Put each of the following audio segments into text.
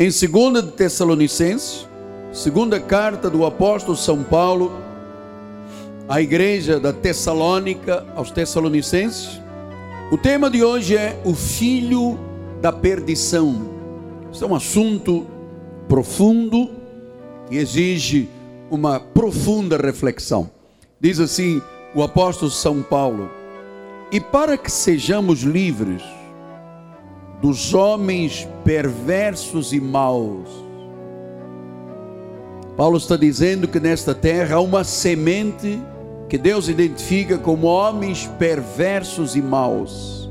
em 2 de Tessalonicenses, segunda carta do apóstolo São Paulo à igreja da Tessalônica, aos Tessalonicenses. O tema de hoje é o filho da perdição. Isso é um assunto profundo que exige uma profunda reflexão. Diz assim o apóstolo São Paulo: E para que sejamos livres dos homens perversos e maus. Paulo está dizendo que nesta terra há uma semente que Deus identifica como homens perversos e maus.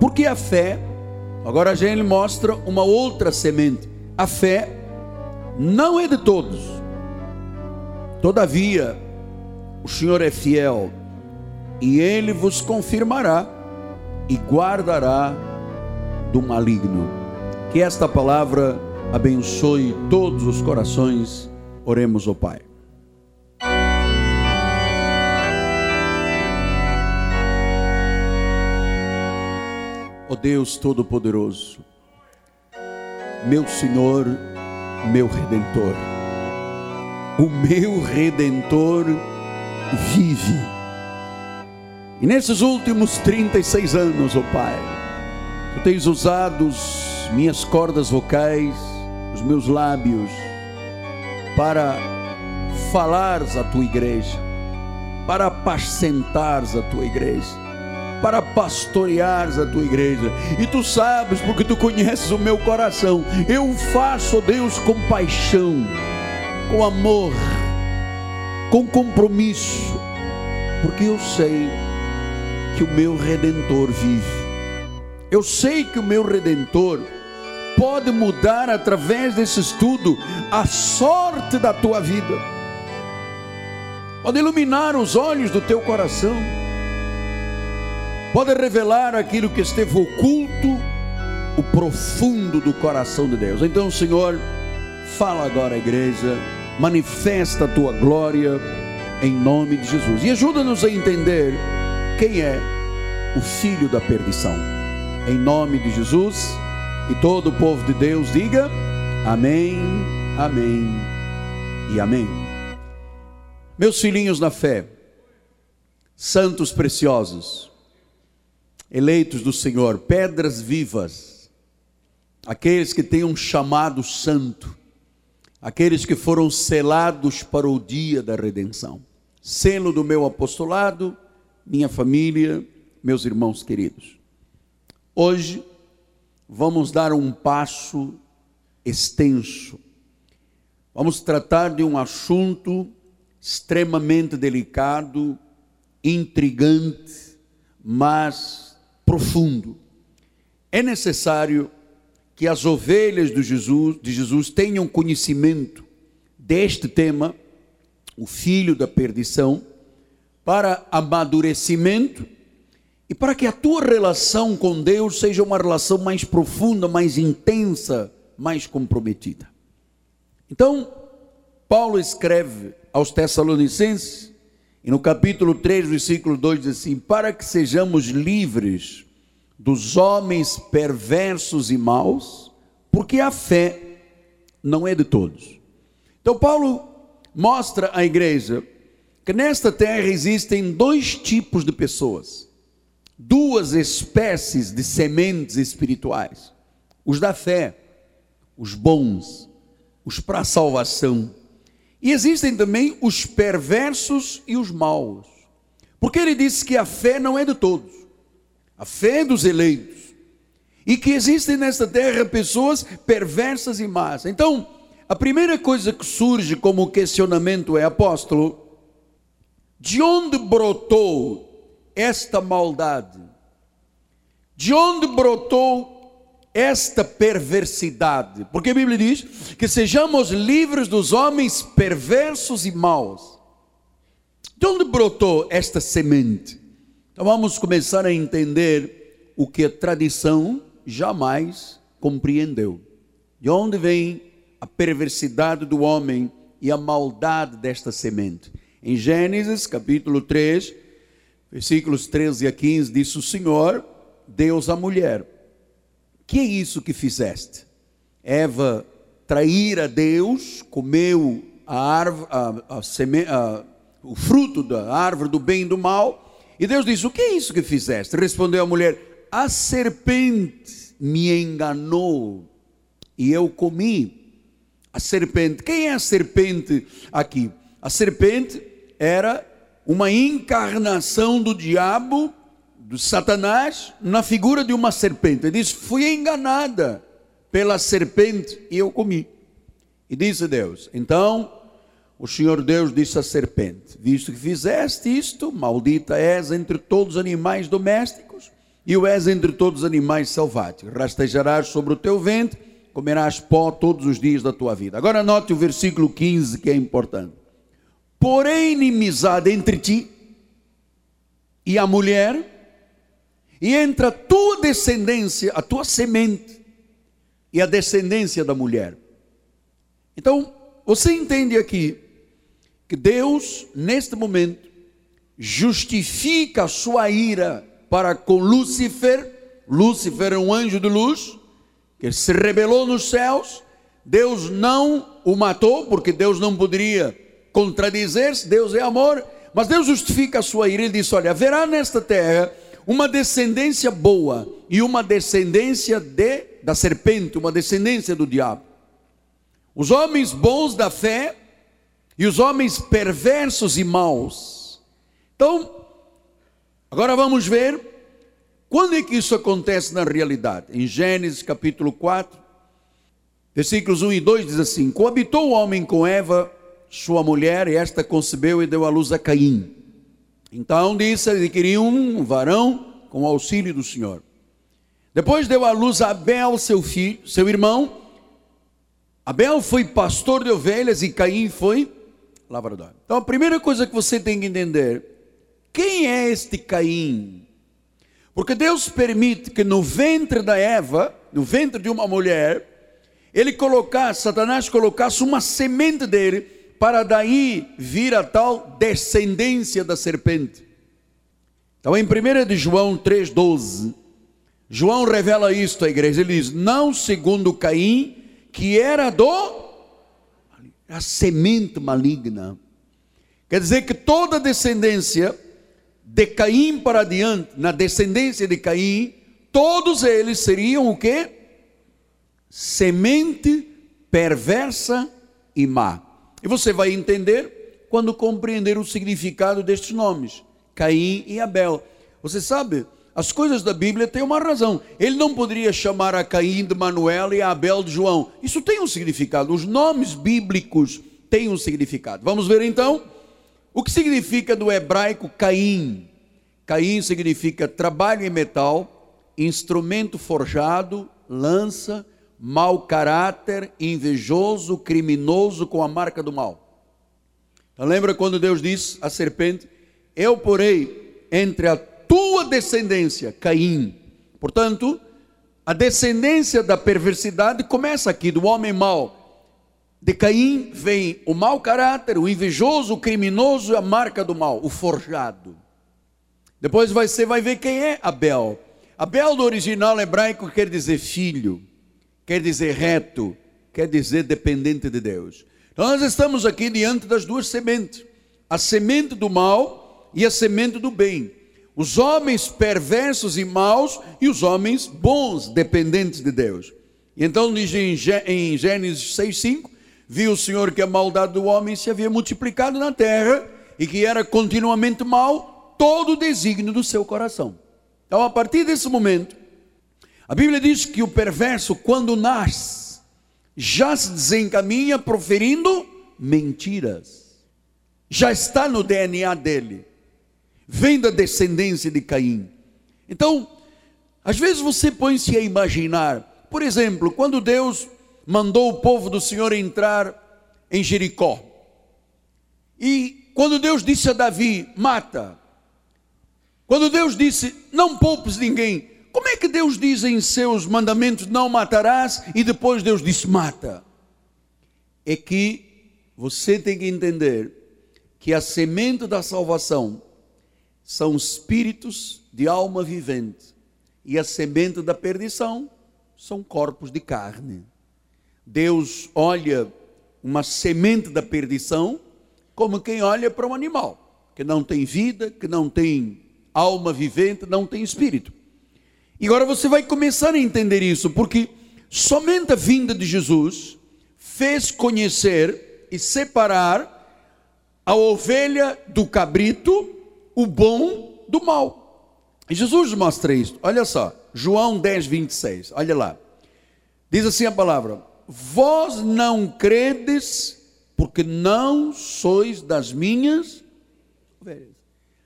Porque a fé, agora a gente mostra uma outra semente. A fé não é de todos. Todavia, o Senhor é fiel e ele vos confirmará e guardará do maligno. Que esta palavra abençoe todos os corações. Oremos ao Pai. Ó oh Deus Todo-Poderoso, meu Senhor, meu Redentor, o meu Redentor vive. E nesses últimos 36 anos, ó oh Pai, Tu tens usado minhas cordas vocais, os meus lábios, para falares à tua igreja, para apacentares a tua igreja, para pastoreares a tua igreja. E tu sabes, porque tu conheces o meu coração, eu faço, Deus, com paixão, com amor, com compromisso, porque eu sei que o meu redentor vive eu sei que o meu redentor pode mudar através desse estudo a sorte da tua vida. Pode iluminar os olhos do teu coração. Pode revelar aquilo que esteve oculto, o profundo do coração de Deus. Então, Senhor, fala agora à igreja, manifesta a tua glória em nome de Jesus e ajuda-nos a entender quem é o filho da perdição em nome de Jesus. E todo o povo de Deus diga: Amém, Amém e Amém. Meus filhinhos na fé, santos preciosos, eleitos do Senhor, pedras vivas, aqueles que têm um chamado santo, aqueles que foram selados para o dia da redenção. Selo do meu apostolado, minha família, meus irmãos queridos. Hoje vamos dar um passo extenso. Vamos tratar de um assunto extremamente delicado, intrigante, mas profundo. É necessário que as ovelhas de Jesus, de Jesus tenham conhecimento deste tema, o filho da perdição, para amadurecimento e para que a tua relação com Deus seja uma relação mais profunda, mais intensa, mais comprometida. Então, Paulo escreve aos Tessalonicenses, e no capítulo 3, versículo 2 diz assim: Para que sejamos livres dos homens perversos e maus, porque a fé não é de todos. Então, Paulo mostra à igreja que nesta terra existem dois tipos de pessoas duas espécies de sementes espirituais: os da fé, os bons, os para a salvação. E existem também os perversos e os maus. Porque ele disse que a fé não é de todos, a fé é dos eleitos. E que existem nesta terra pessoas perversas e más. Então, a primeira coisa que surge como questionamento é: apóstolo, de onde brotou esta maldade? De onde brotou esta perversidade? Porque a Bíblia diz que sejamos livres dos homens perversos e maus. De onde brotou esta semente? Então vamos começar a entender o que a tradição jamais compreendeu. De onde vem a perversidade do homem e a maldade desta semente? Em Gênesis capítulo 3, versículos 13 a 15, disse o Senhor, Deus à mulher: Que é isso que fizeste? Eva trair a Deus, comeu a árvore, a, a seme, a, o fruto da árvore do bem e do mal. E Deus disse: O que é isso que fizeste? Respondeu a mulher: A serpente me enganou e eu comi. A serpente, quem é a serpente aqui? A serpente era uma encarnação do diabo, do Satanás, na figura de uma serpente. Ele diz: Fui enganada pela serpente e eu comi. E disse Deus: Então o Senhor Deus disse à serpente: Visto que fizeste isto, maldita és entre todos os animais domésticos e o és entre todos os animais selváticos. Rastejarás sobre o teu ventre, comerás pó todos os dias da tua vida. Agora note o versículo 15 que é importante. Porém, inimizade entre ti e a mulher, e entre a tua descendência, a tua semente, e a descendência da mulher. Então, você entende aqui que Deus, neste momento, justifica a sua ira para com Lúcifer. Lúcifer é um anjo de luz que se rebelou nos céus. Deus não o matou, porque Deus não poderia contradizer-se. Deus é amor. Mas Deus justifica a sua ira. Ele diz: Olha, haverá nesta terra uma descendência boa e uma descendência de, da serpente, uma descendência do diabo. Os homens bons da fé e os homens perversos e maus. Então, agora vamos ver quando é que isso acontece na realidade. Em Gênesis capítulo 4, versículos 1 e 2 diz assim: Coabitou o homem com Eva, sua mulher, e esta concebeu e deu à luz a Caim. Então disse: adquiriu um varão com auxílio do Senhor. Depois deu à luz a Abel, seu filho, seu irmão. Abel foi pastor de ovelhas e Caim foi lavrador. Então a primeira coisa que você tem que entender, quem é este Caim? Porque Deus permite que no ventre da Eva, no ventre de uma mulher, ele colocasse, Satanás colocasse uma semente dele, para daí vir a tal descendência da serpente. Então em 1 de João 3,12, João revela isto à igreja, ele diz, não segundo Caim, que era do a semente maligna. Quer dizer que toda descendência de Caim para diante, na descendência de Caim, todos eles seriam o que? Semente perversa e má. E você vai entender quando compreender o significado destes nomes, Caim e Abel. Você sabe, as coisas da Bíblia têm uma razão. Ele não poderia chamar a Caim de Manuel e a Abel de João. Isso tem um significado. Os nomes bíblicos têm um significado. Vamos ver então o que significa do hebraico Caim. Caim significa trabalho em metal, instrumento forjado, lança, mau caráter, invejoso, criminoso com a marca do mal. Então lembra quando Deus disse à serpente: Eu porei entre a tua descendência, Caim. Portanto, a descendência da perversidade começa aqui, do homem mau. De Caim vem o mau caráter, o invejoso, o criminoso a marca do mal, o forjado. Depois você vai ver quem é Abel. Abel, do original hebraico, quer dizer filho, quer dizer reto, quer dizer dependente de Deus. Então nós estamos aqui diante das duas sementes: a semente do mal e a semente do bem os homens perversos e maus e os homens bons, dependentes de Deus. E então diz em Gênesis 6,5: Viu o Senhor que a maldade do homem se havia multiplicado na terra e que era continuamente mal todo o desígnio do seu coração. Então, a partir desse momento, a Bíblia diz que o perverso, quando nasce, já se desencaminha proferindo mentiras, já está no DNA dele. Vem da descendência de Caim. Então, às vezes você põe-se a imaginar, por exemplo, quando Deus mandou o povo do Senhor entrar em Jericó, e quando Deus disse a Davi: mata, quando Deus disse: não poupes ninguém, como é que Deus diz em seus mandamentos: não matarás, e depois Deus disse: mata? É que você tem que entender que a semente da salvação são espíritos de alma vivente, e a semente da perdição são corpos de carne. Deus olha uma semente da perdição como quem olha para um animal que não tem vida, que não tem alma vivente, não tem espírito. E agora você vai começar a entender isso, porque somente a vinda de Jesus fez conhecer e separar a ovelha do cabrito, o bom do mal. E Jesus mostra isso. Olha só, João 10, 26. Olha lá. Diz assim a palavra: Vós não credes, porque não sois das minhas ovelhas.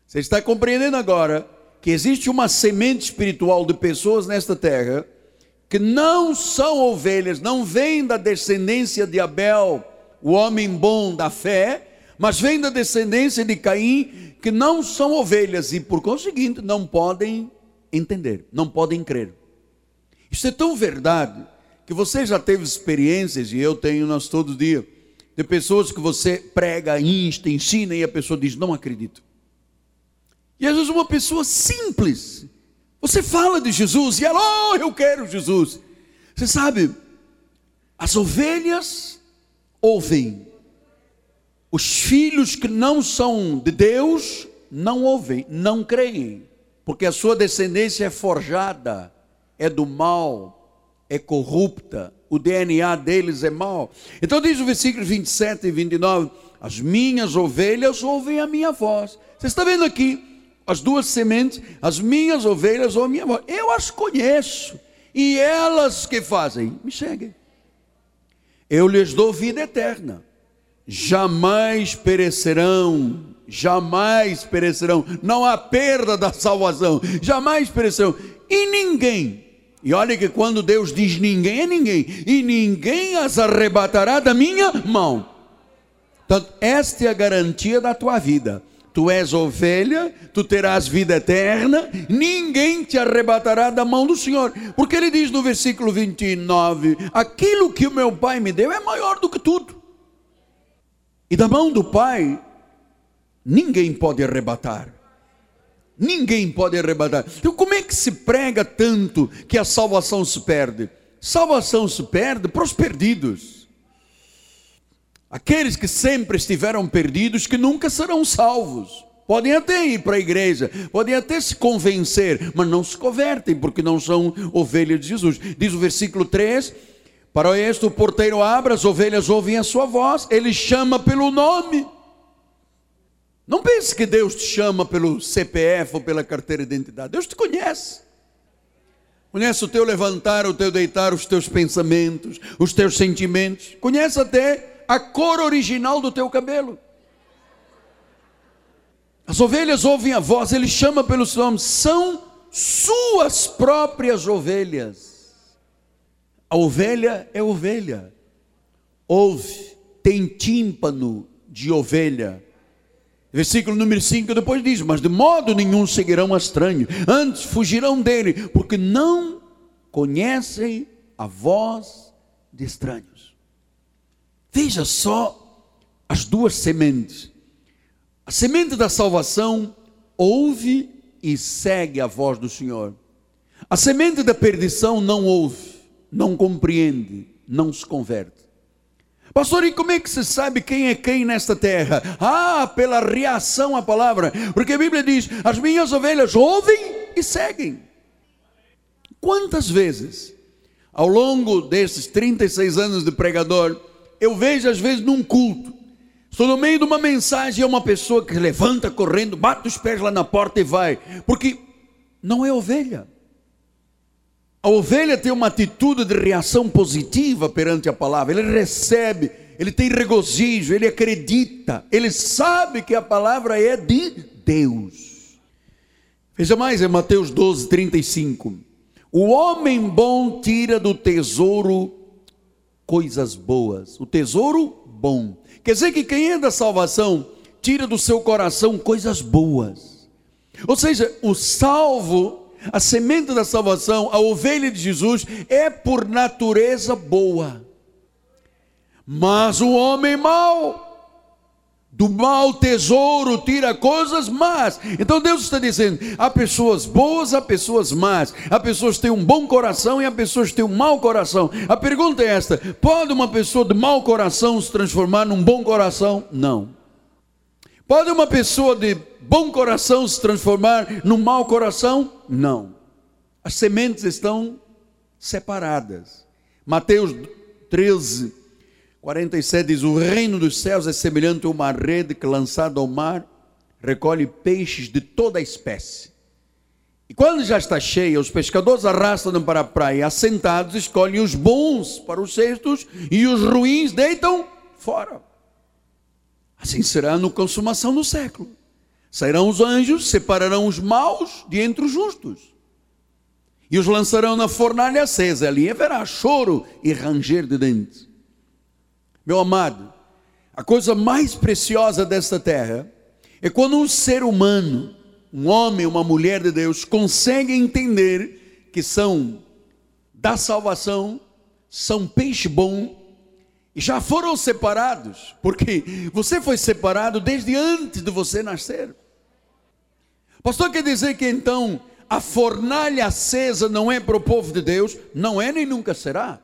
Você está compreendendo agora que existe uma semente espiritual de pessoas nesta terra que não são ovelhas, não vêm da descendência de Abel, o homem bom da fé, mas vêm da descendência de Caim, que não são ovelhas e por conseguinte não podem entender, não podem crer. Isso é tão verdade que você já teve experiências, e eu tenho nós todo dia, de pessoas que você prega, insta, ensina e a pessoa diz: Não acredito. E às vezes uma pessoa simples, você fala de Jesus e ela, oh, eu quero Jesus. Você sabe, as ovelhas ouvem, os filhos que não são de Deus não ouvem, não creem, porque a sua descendência é forjada, é do mal, é corrupta, o DNA deles é mau. Então diz o versículo 27 e 29: As minhas ovelhas ouvem a minha voz. Você está vendo aqui? As duas sementes, as minhas ovelhas ou a minha voz. Eu as conheço. E elas que fazem? Me seguem. Eu lhes dou vida eterna. Jamais perecerão. Jamais perecerão. Não há perda da salvação. Jamais perecerão. E ninguém. E olha que quando Deus diz ninguém, é ninguém. E ninguém as arrebatará da minha mão. Esta é a garantia da tua vida tu és ovelha, tu terás vida eterna, ninguém te arrebatará da mão do Senhor. Porque ele diz no versículo 29: Aquilo que o meu Pai me deu é maior do que tudo. E da mão do Pai, ninguém pode arrebatar. Ninguém pode arrebatar. Então, como é que se prega tanto que a salvação se perde? Salvação se perde para os perdidos. Aqueles que sempre estiveram perdidos, que nunca serão salvos. Podem até ir para a igreja, podem até se convencer, mas não se convertem, porque não são ovelhas de Jesus. Diz o versículo 3: Para este o porteiro abre, as ovelhas ouvem a sua voz, ele chama pelo nome. Não pense que Deus te chama pelo CPF ou pela carteira de identidade. Deus te conhece. Conhece o teu levantar, o teu deitar, os teus pensamentos, os teus sentimentos. Conhece até a cor original do teu cabelo. As ovelhas ouvem a voz, ele chama pelos nomes, são suas próprias ovelhas. A ovelha é ovelha, ouve, tem tímpano de ovelha. Versículo número 5 depois diz: Mas de modo nenhum seguirão a estranho, antes fugirão dele, porque não conhecem a voz de estranho. Veja só as duas sementes. A semente da salvação ouve e segue a voz do Senhor. A semente da perdição não ouve, não compreende, não se converte. Pastor, e como é que se sabe quem é quem nesta terra? Ah, pela reação à palavra, porque a Bíblia diz: as minhas ovelhas ouvem e seguem. Quantas vezes, ao longo desses 36 anos de pregador, eu vejo às vezes num culto, estou no meio de uma mensagem é uma pessoa que levanta correndo, bate os pés lá na porta e vai, porque não é ovelha. A ovelha tem uma atitude de reação positiva perante a palavra, ele recebe, ele tem regozijo, ele acredita, ele sabe que a palavra é de Deus. Veja mais, é Mateus 12, 35. O homem bom tira do tesouro coisas boas, o tesouro bom. Quer dizer que quem é da salvação tira do seu coração coisas boas. Ou seja, o salvo, a semente da salvação, a ovelha de Jesus é por natureza boa. Mas o homem mau Do mau tesouro tira coisas más. Então Deus está dizendo: há pessoas boas, há pessoas más. Há pessoas que têm um bom coração e há pessoas que têm um mau coração. A pergunta é esta: pode uma pessoa de mau coração se transformar num bom coração? Não. Pode uma pessoa de bom coração se transformar num mau coração? Não. As sementes estão separadas. Mateus 13, 47 diz: O reino dos céus é semelhante a uma rede que, lançada ao mar, recolhe peixes de toda a espécie. E quando já está cheia, os pescadores arrastam para a praia, assentados, escolhem os bons para os cestos e os ruins deitam fora. Assim será no consumação do século. Sairão os anjos, separarão os maus de entre os justos. E os lançarão na fornalha acesa. Ali haverá choro e ranger de dentes. Meu amado, a coisa mais preciosa desta terra é quando um ser humano, um homem, uma mulher de Deus, consegue entender que são da salvação, são peixe bom e já foram separados, porque você foi separado desde antes de você nascer. Pastor, quer dizer que então a fornalha acesa não é para o povo de Deus? Não é nem nunca será.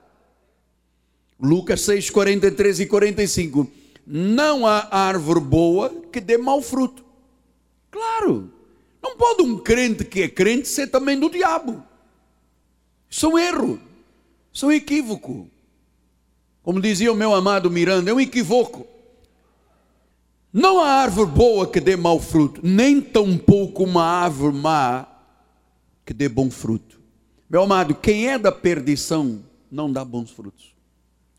Lucas 6, 43 e 45. Não há árvore boa que dê mau fruto. Claro, não pode um crente que é crente ser também do diabo. Isso é um erro, isso é um equívoco. Como dizia o meu amado Miranda, é um equívoco. Não há árvore boa que dê mau fruto, nem tampouco uma árvore má que dê bom fruto. Meu amado, quem é da perdição não dá bons frutos.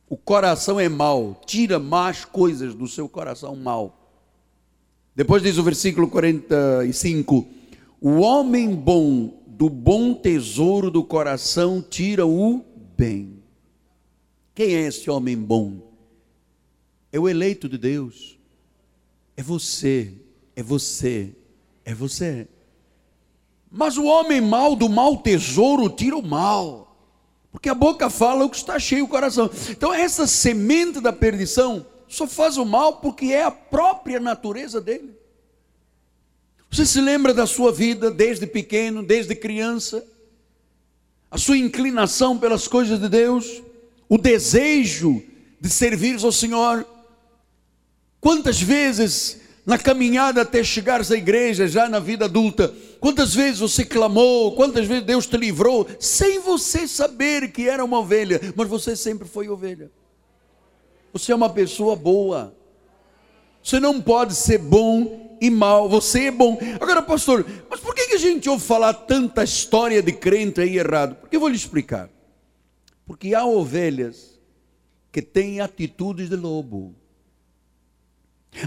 O coração é mau, tira más coisas do seu coração mau. Depois diz o versículo 45: O homem bom do bom tesouro do coração tira o bem. Quem é esse homem bom? É o eleito de Deus. É você, é você, é você. Mas o homem mau do mau tesouro tira o mal. Porque a boca fala o que está cheio o coração. Então, essa semente da perdição só faz o mal porque é a própria natureza dele. Você se lembra da sua vida desde pequeno, desde criança? A sua inclinação pelas coisas de Deus, o desejo de servir ao Senhor. Quantas vezes na caminhada até chegares à igreja, já na vida adulta, quantas vezes você clamou, quantas vezes Deus te livrou, sem você saber que era uma ovelha, mas você sempre foi ovelha. Você é uma pessoa boa. Você não pode ser bom e mal, você é bom. Agora, pastor, mas por que a gente ouve falar tanta história de crente aí errado? Porque eu vou lhe explicar. Porque há ovelhas que têm atitudes de lobo.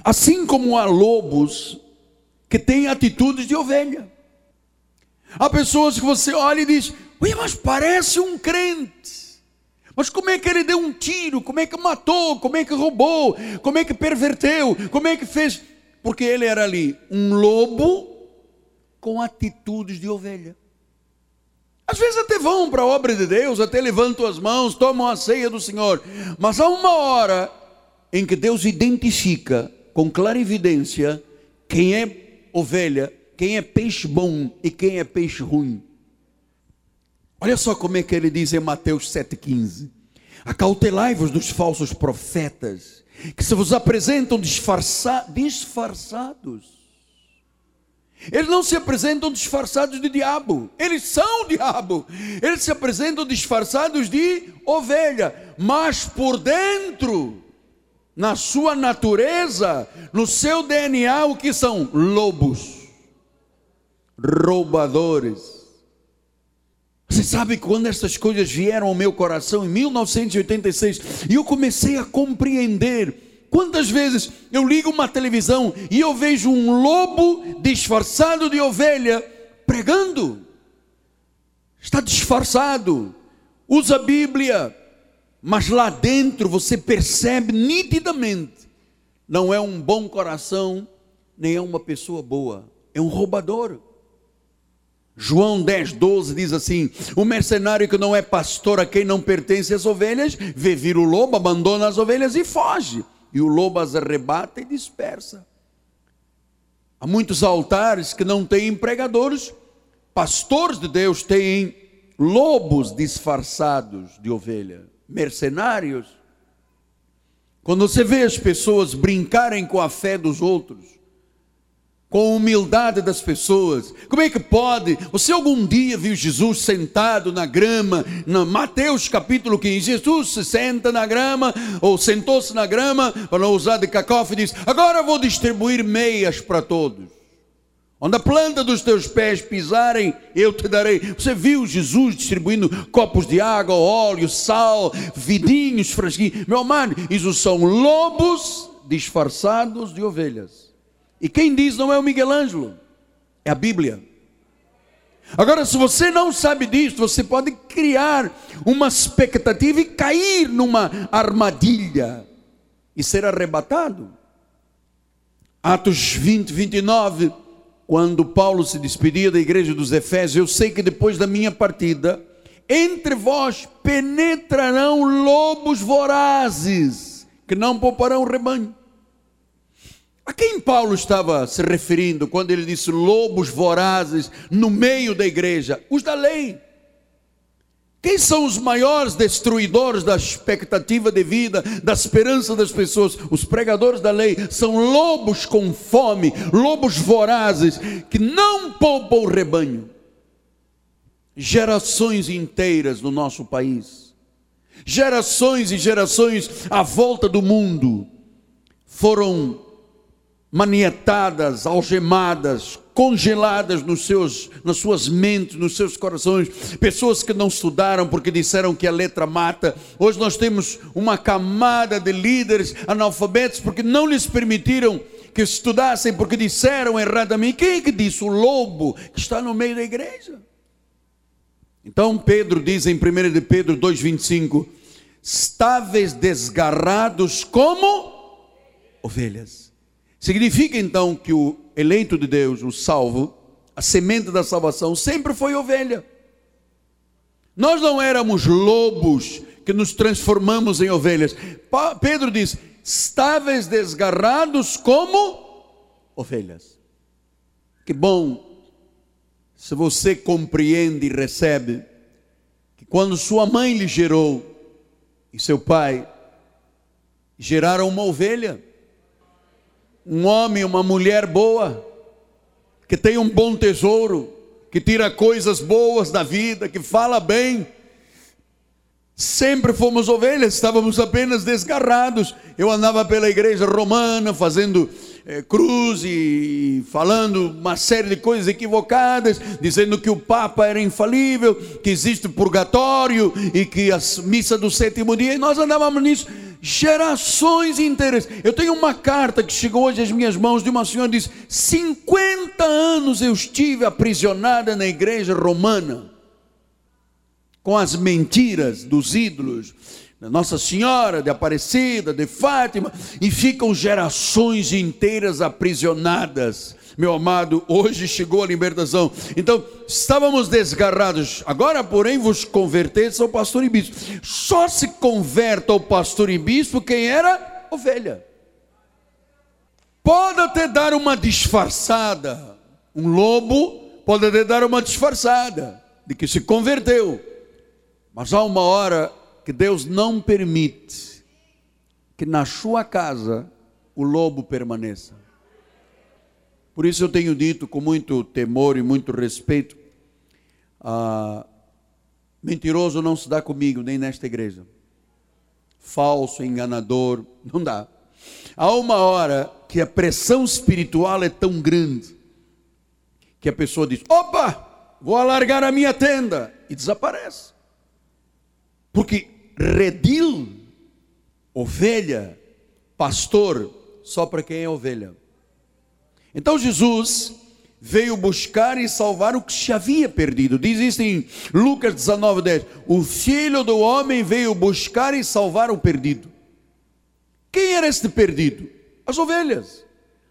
Assim como há lobos que têm atitudes de ovelha. Há pessoas que você olha e diz: Ué, mas parece um crente. Mas como é que ele deu um tiro? Como é que matou? Como é que roubou? Como é que perverteu? Como é que fez? Porque ele era ali um lobo com atitudes de ovelha. Às vezes até vão para a obra de Deus, até levantam as mãos, tomam a ceia do Senhor. Mas há uma hora em que Deus identifica com clara evidência quem é ovelha, quem é peixe bom e quem é peixe ruim. Olha só como é que ele diz em Mateus 7,15: Acautelai-vos dos falsos profetas, que se vos apresentam disfarça, disfarçados. Eles não se apresentam disfarçados de diabo, eles são diabo. Eles se apresentam disfarçados de ovelha, mas por dentro na sua natureza, no seu DNA, o que são? Lobos, roubadores. Você sabe quando essas coisas vieram ao meu coração em 1986 e eu comecei a compreender. Quantas vezes eu ligo uma televisão e eu vejo um lobo disfarçado de ovelha pregando? Está disfarçado, usa a Bíblia, mas lá dentro você percebe nitidamente, não é um bom coração, nem é uma pessoa boa, é um roubador. João 10, 12 diz assim: O mercenário que não é pastor a quem não pertence as ovelhas, vê vir o lobo, abandona as ovelhas e foge. e o lobo as arrebata e dispersa. Há muitos altares que não têm pregadores, pastores de Deus têm lobos disfarçados de ovelha, mercenários. Quando você vê as pessoas brincarem com a fé dos outros, com a humildade das pessoas. Como é que pode? Você algum dia viu Jesus sentado na grama, na Mateus capítulo 15, Jesus se senta na grama, ou sentou-se na grama, para não usar de cacófone, e diz: Agora vou distribuir meias para todos. Onde a planta dos teus pés pisarem, eu te darei. Você viu Jesus distribuindo copos de água, óleo, sal, vidinhos, frasquinhos. Meu amado, isso são lobos disfarçados de ovelhas. E quem diz não é o Miguel Ângelo, é a Bíblia. Agora, se você não sabe disso, você pode criar uma expectativa e cair numa armadilha e ser arrebatado. Atos 20, 29, quando Paulo se despedia da igreja dos Efésios, eu sei que depois da minha partida, entre vós penetrarão lobos vorazes, que não pouparão o rebanho. A quem Paulo estava se referindo quando ele disse lobos vorazes no meio da igreja? Os da lei. Quem são os maiores destruidores da expectativa de vida, da esperança das pessoas? Os pregadores da lei são lobos com fome, lobos vorazes, que não poupam o rebanho. Gerações inteiras no nosso país, gerações e gerações à volta do mundo, foram manietadas, algemadas, congeladas nos seus, nas suas mentes, nos seus corações, pessoas que não estudaram porque disseram que a letra mata. Hoje nós temos uma camada de líderes analfabetos porque não lhes permitiram que estudassem porque disseram erradamente. Quem é que disse? O lobo que está no meio da igreja. Então Pedro diz em 1 de Pedro 2,25: estáveis desgarrados como ovelhas Significa então que o eleito de Deus, o salvo, a semente da salvação, sempre foi ovelha. Nós não éramos lobos que nos transformamos em ovelhas. Pedro diz: estáveis desgarrados como ovelhas. Que bom se você compreende e recebe que quando sua mãe lhe gerou e seu pai geraram uma ovelha um homem, uma mulher boa, que tem um bom tesouro, que tira coisas boas da vida, que fala bem. Sempre fomos ovelhas, estávamos apenas desgarrados. Eu andava pela igreja romana fazendo é, cruz e falando uma série de coisas equivocadas, dizendo que o Papa era infalível, que existe purgatório e que a missa do sétimo dia, e nós andávamos nisso gerações inteiras. Eu tenho uma carta que chegou hoje às minhas mãos de uma senhora que diz: 50 anos eu estive aprisionada na igreja romana com as mentiras dos ídolos. Nossa Senhora de Aparecida, de Fátima, e ficam gerações inteiras aprisionadas meu amado, hoje chegou a libertação. Então, estávamos desgarrados, agora, porém, vos converteis ao pastor e bispo. Só se converta ao pastor e bispo quem era ovelha. Pode até dar uma disfarçada, um lobo pode até dar uma disfarçada de que se converteu, mas há uma hora que Deus não permite que na sua casa o lobo permaneça. Por isso eu tenho dito com muito temor e muito respeito: ah, mentiroso não se dá comigo, nem nesta igreja. Falso, enganador, não dá. Há uma hora que a pressão espiritual é tão grande que a pessoa diz: opa, vou alargar a minha tenda, e desaparece. Porque redil, ovelha, pastor, só para quem é ovelha. Então Jesus veio buscar e salvar o que se havia perdido. Diz isso em Lucas 19, 10. O filho do homem veio buscar e salvar o perdido. Quem era este perdido? As ovelhas.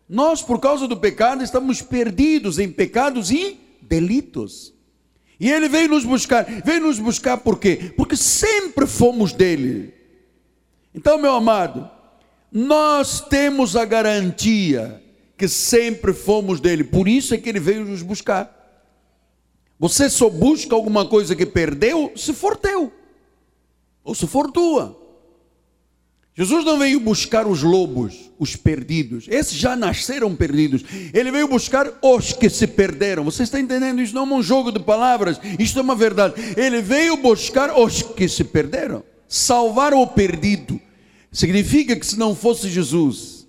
Nós, por causa do pecado, estamos perdidos em pecados e delitos. E ele veio nos buscar. Veio nos buscar por quê? Porque sempre fomos dele. Então, meu amado, nós temos a garantia que sempre fomos dele, por isso é que ele veio nos buscar. Você só busca alguma coisa que perdeu se for teu, ou se for tua. Jesus não veio buscar os lobos, os perdidos. Esses já nasceram perdidos. Ele veio buscar os que se perderam. Você está entendendo? Isso não é um jogo de palavras. Isto é uma verdade. Ele veio buscar os que se perderam. Salvar o perdido. Significa que se não fosse Jesus,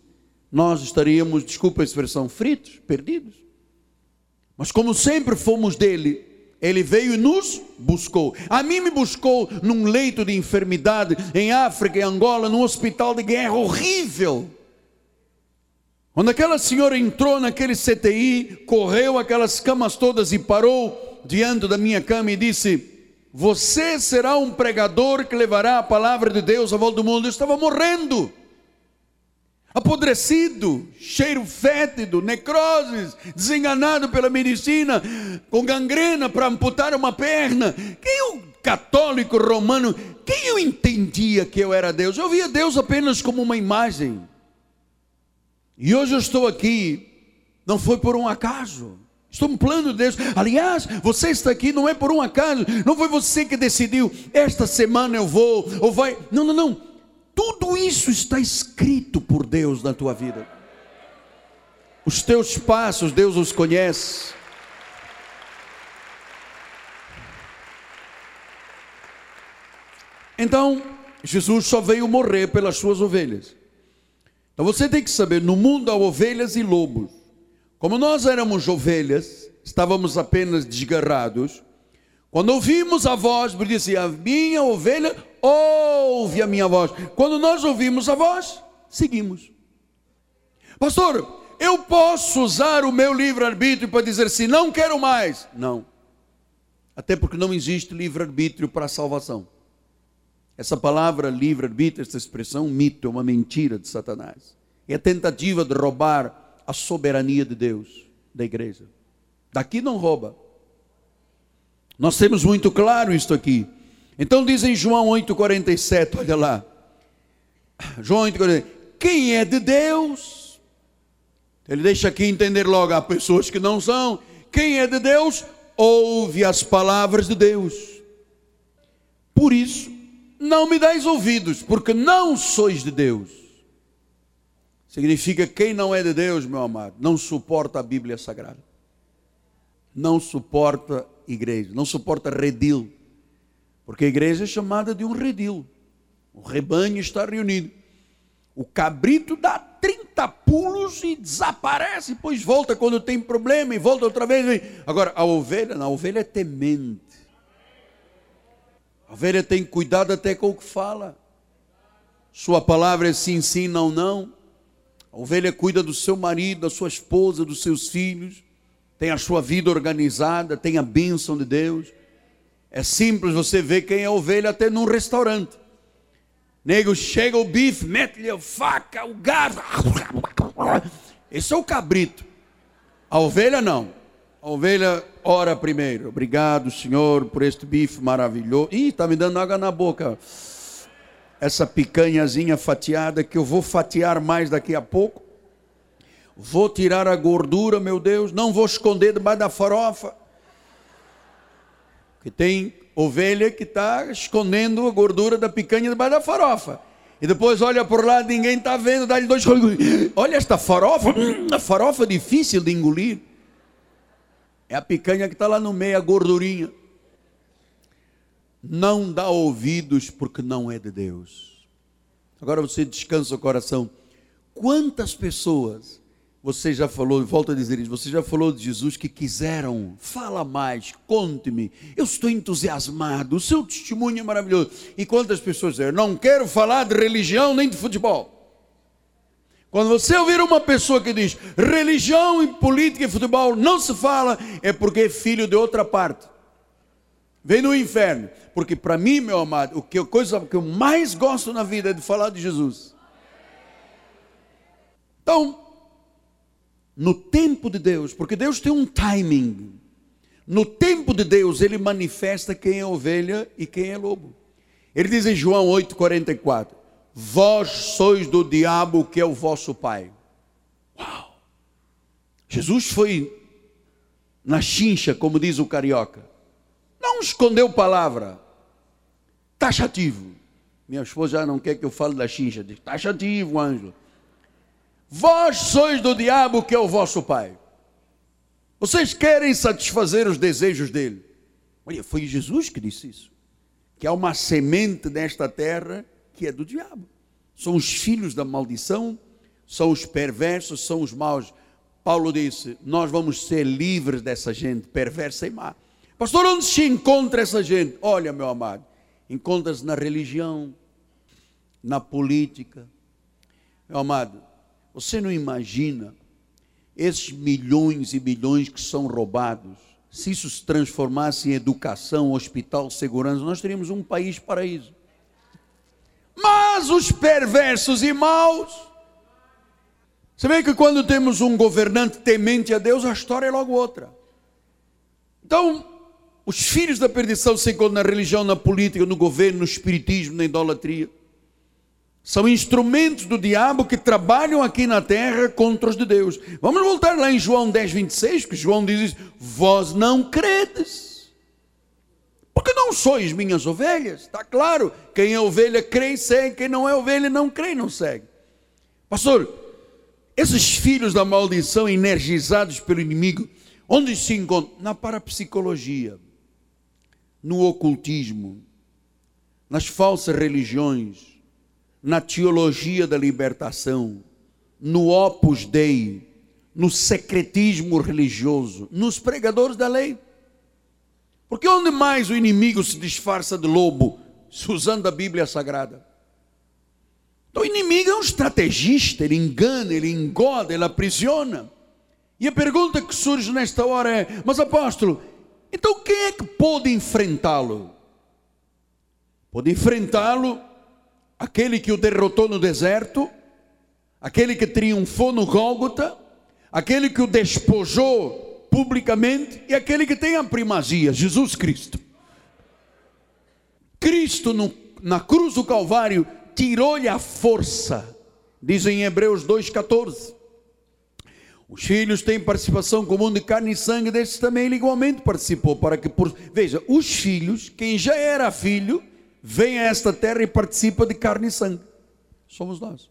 nós estaríamos, desculpa a expressão, fritos, perdidos. Mas como sempre fomos dele, ele veio e nos buscou. A mim me buscou num leito de enfermidade em África, em Angola, num hospital de guerra horrível. Quando aquela senhora entrou naquele CTI, correu aquelas camas todas e parou diante da minha cama e disse: Você será um pregador que levará a palavra de Deus à volta do mundo. Eu estava morrendo apodrecido, cheiro fétido, necroses, desenganado pela medicina, com gangrena para amputar uma perna. Quem o católico romano, quem eu entendia que eu era Deus? Eu via Deus apenas como uma imagem. E hoje eu estou aqui, não foi por um acaso. Estou um plano de Deus. Aliás, você está aqui não é por um acaso. Não foi você que decidiu. Esta semana eu vou ou vai. Não, não, não. Tudo isso está escrito por Deus na tua vida. Os teus passos, Deus os conhece. Então, Jesus só veio morrer pelas suas ovelhas. Então você tem que saber: no mundo há ovelhas e lobos. Como nós éramos ovelhas, estávamos apenas desgarrados. Quando ouvimos a voz, disse: A minha ovelha ouve a minha voz. Quando nós ouvimos a voz, seguimos. Pastor, eu posso usar o meu livre-arbítrio para dizer se não quero mais? Não. Até porque não existe livre-arbítrio para a salvação. Essa palavra livre-arbítrio, essa expressão, mito, é uma mentira de Satanás. É a tentativa de roubar a soberania de Deus, da igreja. Daqui não rouba. Nós temos muito claro isto aqui. Então diz em João 8,47, olha lá. João 8,47. Quem é de Deus? Ele deixa aqui entender logo, há pessoas que não são. Quem é de Deus, ouve as palavras de Deus. Por isso, não me dais ouvidos, porque não sois de Deus. Significa quem não é de Deus, meu amado, não suporta a Bíblia Sagrada. Não suporta igreja, não suporta redil porque a igreja é chamada de um redil. O rebanho está reunido. O cabrito dá 30 pulos e desaparece, depois volta quando tem problema e volta outra vez. Agora, a ovelha, não, a ovelha é temente. A ovelha tem cuidado até com o que fala. Sua palavra é sim, sim, não, não. A ovelha cuida do seu marido, da sua esposa, dos seus filhos, tem a sua vida organizada, tem a bênção de Deus. É simples você ver quem é ovelha até num restaurante. Nego chega o bife, mete-lhe a faca, o gado. Esse é o cabrito. A ovelha não. A ovelha ora primeiro. Obrigado, Senhor, por este bife maravilhoso. Ih, está me dando água na boca. Essa picanhazinha fatiada que eu vou fatiar mais daqui a pouco. Vou tirar a gordura, meu Deus. Não vou esconder debaixo da farofa. Que tem ovelha que está escondendo a gordura da picanha debaixo da farofa. E depois olha por lá, ninguém está vendo, dá-lhe dois Olha esta farofa, a farofa difícil de engolir. É a picanha que está lá no meio, a gordurinha. Não dá ouvidos porque não é de Deus. Agora você descansa o coração. Quantas pessoas você já falou, volta a dizer isso, você já falou de Jesus que quiseram, fala mais, conte-me, eu estou entusiasmado, o seu testemunho é maravilhoso. E quantas pessoas dizem, não quero falar de religião nem de futebol. Quando você ouvir uma pessoa que diz religião e política e futebol não se fala, é porque é filho de outra parte. Vem no inferno. Porque para mim, meu amado, o que a coisa que eu mais gosto na vida é de falar de Jesus. Então, no tempo de Deus, porque Deus tem um timing. No tempo de Deus, ele manifesta quem é ovelha e quem é lobo. Ele diz em João 8,44: Vós sois do diabo que é o vosso pai. Uau! Jesus foi na chincha, como diz o carioca. Não escondeu palavra. Taxativo. Minha esposa já não quer que eu fale da chincha. Diz, taxativo, anjo. Vós sois do diabo que é o vosso pai. Vocês querem satisfazer os desejos dele. Olha, foi Jesus que disse isso. Que há uma semente nesta terra que é do diabo. São os filhos da maldição, são os perversos, são os maus. Paulo disse: Nós vamos ser livres dessa gente perversa e má. Pastor, onde se encontra essa gente? Olha, meu amado, encontra-se na religião, na política. Meu amado, você não imagina esses milhões e milhões que são roubados. Se isso se transformasse em educação, hospital, segurança, nós teríamos um país paraíso. Mas os perversos e maus. Você vê que quando temos um governante temente a Deus, a história é logo outra. Então, os filhos da perdição se encontram na religião, na política, no governo, no espiritismo, na idolatria. São instrumentos do diabo que trabalham aqui na terra contra os de Deus. Vamos voltar lá em João 10, 26, que João diz: Vós não credes, porque não sois minhas ovelhas. Está claro, quem é ovelha crê e segue, quem não é ovelha não crê e não segue. Pastor, esses filhos da maldição energizados pelo inimigo, onde se encontram? Na parapsicologia, no ocultismo, nas falsas religiões na teologia da libertação, no opus dei, no secretismo religioso, nos pregadores da lei. Porque onde mais o inimigo se disfarça de lobo, usando a Bíblia Sagrada? Então o inimigo é um estrategista, ele engana, ele engoda, ele aprisiona. E a pergunta que surge nesta hora é: mas apóstolo, então quem é que pode enfrentá-lo? Pode enfrentá-lo aquele que o derrotou no deserto, aquele que triunfou no Gólgota, aquele que o despojou publicamente e aquele que tem a primazia, Jesus Cristo. Cristo no, na cruz do Calvário tirou-lhe a força, diz em Hebreus 2,14. Os filhos têm participação comum de carne e sangue, desses também ele igualmente participou, para que por. Veja, os filhos, quem já era filho, vem a esta terra e participa de carne e sangue. Somos nós.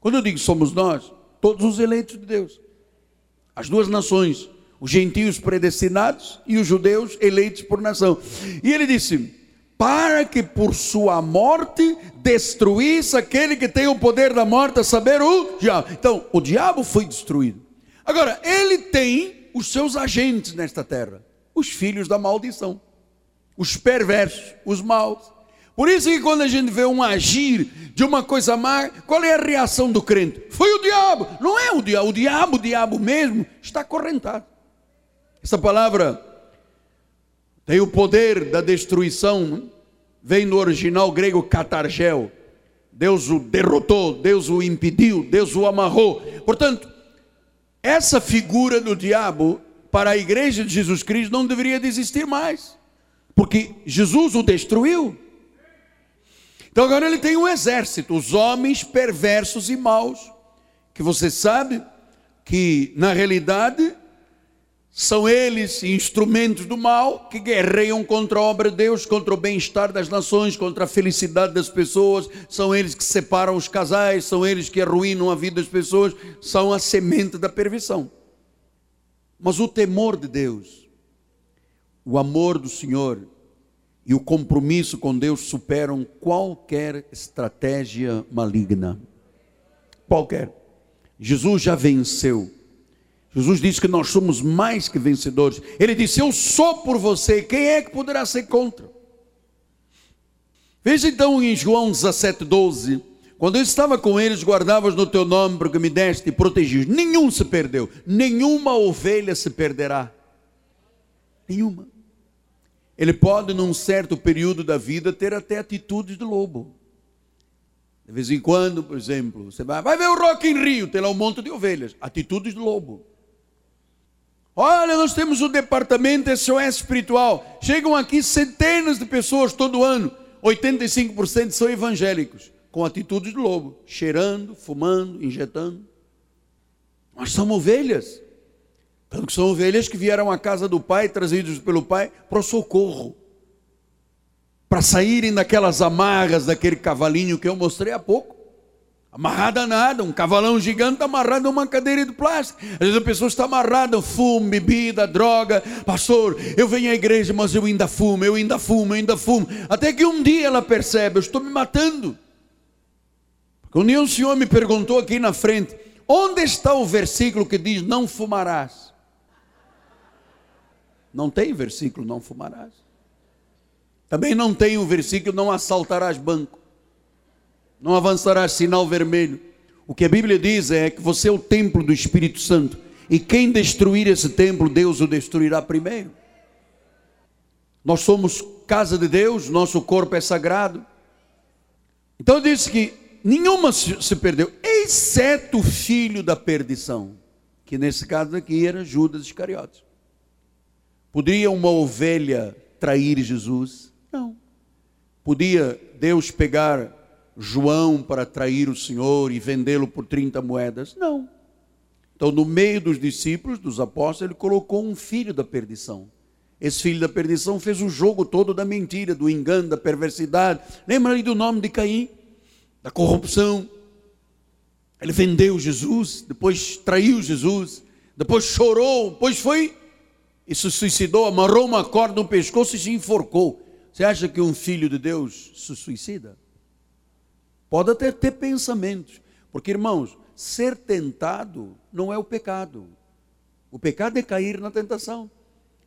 Quando eu digo somos nós, todos os eleitos de Deus. As duas nações, os gentios predestinados e os judeus eleitos por nação. E ele disse: para que por sua morte destruísse aquele que tem o poder da morte, a saber, o diabo. Então, o diabo foi destruído. Agora, ele tem os seus agentes nesta terra, os filhos da maldição, os perversos, os maus. Por isso que quando a gente vê um agir de uma coisa má, qual é a reação do crente? Foi o diabo. Não é o diabo, o diabo, o diabo mesmo está acorrentado. Essa palavra tem o poder da destruição, vem no original grego catargel. Deus o derrotou, Deus o impediu, Deus o amarrou. Portanto, essa figura do diabo para a igreja de Jesus Cristo não deveria existir mais, porque Jesus o destruiu. Então agora ele tem um exército, os homens perversos e maus, que você sabe que na realidade são eles instrumentos do mal que guerreiam contra a obra de Deus, contra o bem-estar das nações, contra a felicidade das pessoas, são eles que separam os casais, são eles que arruinam a vida das pessoas, são a semente da perversão. Mas o temor de Deus, o amor do Senhor, e o compromisso com Deus superam qualquer estratégia maligna. Qualquer. Jesus já venceu. Jesus disse que nós somos mais que vencedores. Ele disse: Eu sou por você, quem é que poderá ser contra? Veja então em João 17, 12. Quando eu estava com eles, guardavas no teu nome, porque me deste e protegias. Nenhum se perdeu, nenhuma ovelha se perderá. Nenhuma. Ele pode, num certo período da vida, ter até atitudes de lobo. De vez em quando, por exemplo, você vai, vai ver o Rock em Rio, tem lá um monte de ovelhas. Atitudes de lobo. Olha, nós temos o departamento SOS espiritual. Chegam aqui centenas de pessoas todo ano. 85% são evangélicos. com atitudes de lobo, cheirando, fumando, injetando. Nós somos ovelhas. Tanto que são ovelhas que vieram à casa do pai, trazidos pelo pai, para o socorro. Para saírem daquelas amarras daquele cavalinho que eu mostrei há pouco. Amarrada a nada, um cavalão gigante amarrado a uma cadeira de plástico. Às vezes a pessoa está amarrada, fumo, bebida, droga. Pastor, eu venho à igreja, mas eu ainda fumo, eu ainda fumo, eu ainda fumo. Até que um dia ela percebe, eu estou me matando. Porque um dia um senhor me perguntou aqui na frente, onde está o versículo que diz não fumarás? Não tem versículo não fumarás. Também não tem o versículo não assaltarás banco. Não avançarás sinal vermelho. O que a Bíblia diz é que você é o templo do Espírito Santo. E quem destruir esse templo, Deus o destruirá primeiro. Nós somos casa de Deus, nosso corpo é sagrado. Então disse que nenhuma se perdeu, exceto o filho da perdição, que nesse caso aqui era Judas Iscariotes. Podia uma ovelha trair Jesus? Não. Podia Deus pegar João para trair o Senhor e vendê-lo por 30 moedas? Não. Então, no meio dos discípulos, dos apóstolos, ele colocou um filho da perdição. Esse filho da perdição fez o jogo todo da mentira, do engano, da perversidade. Lembra aí do nome de Caim? Da corrupção. Ele vendeu Jesus, depois traiu Jesus, depois chorou, depois foi e se suicidou, amarrou uma corda no pescoço e se enforcou. Você acha que um filho de Deus se suicida? Pode até ter pensamentos, porque irmãos, ser tentado não é o pecado. O pecado é cair na tentação.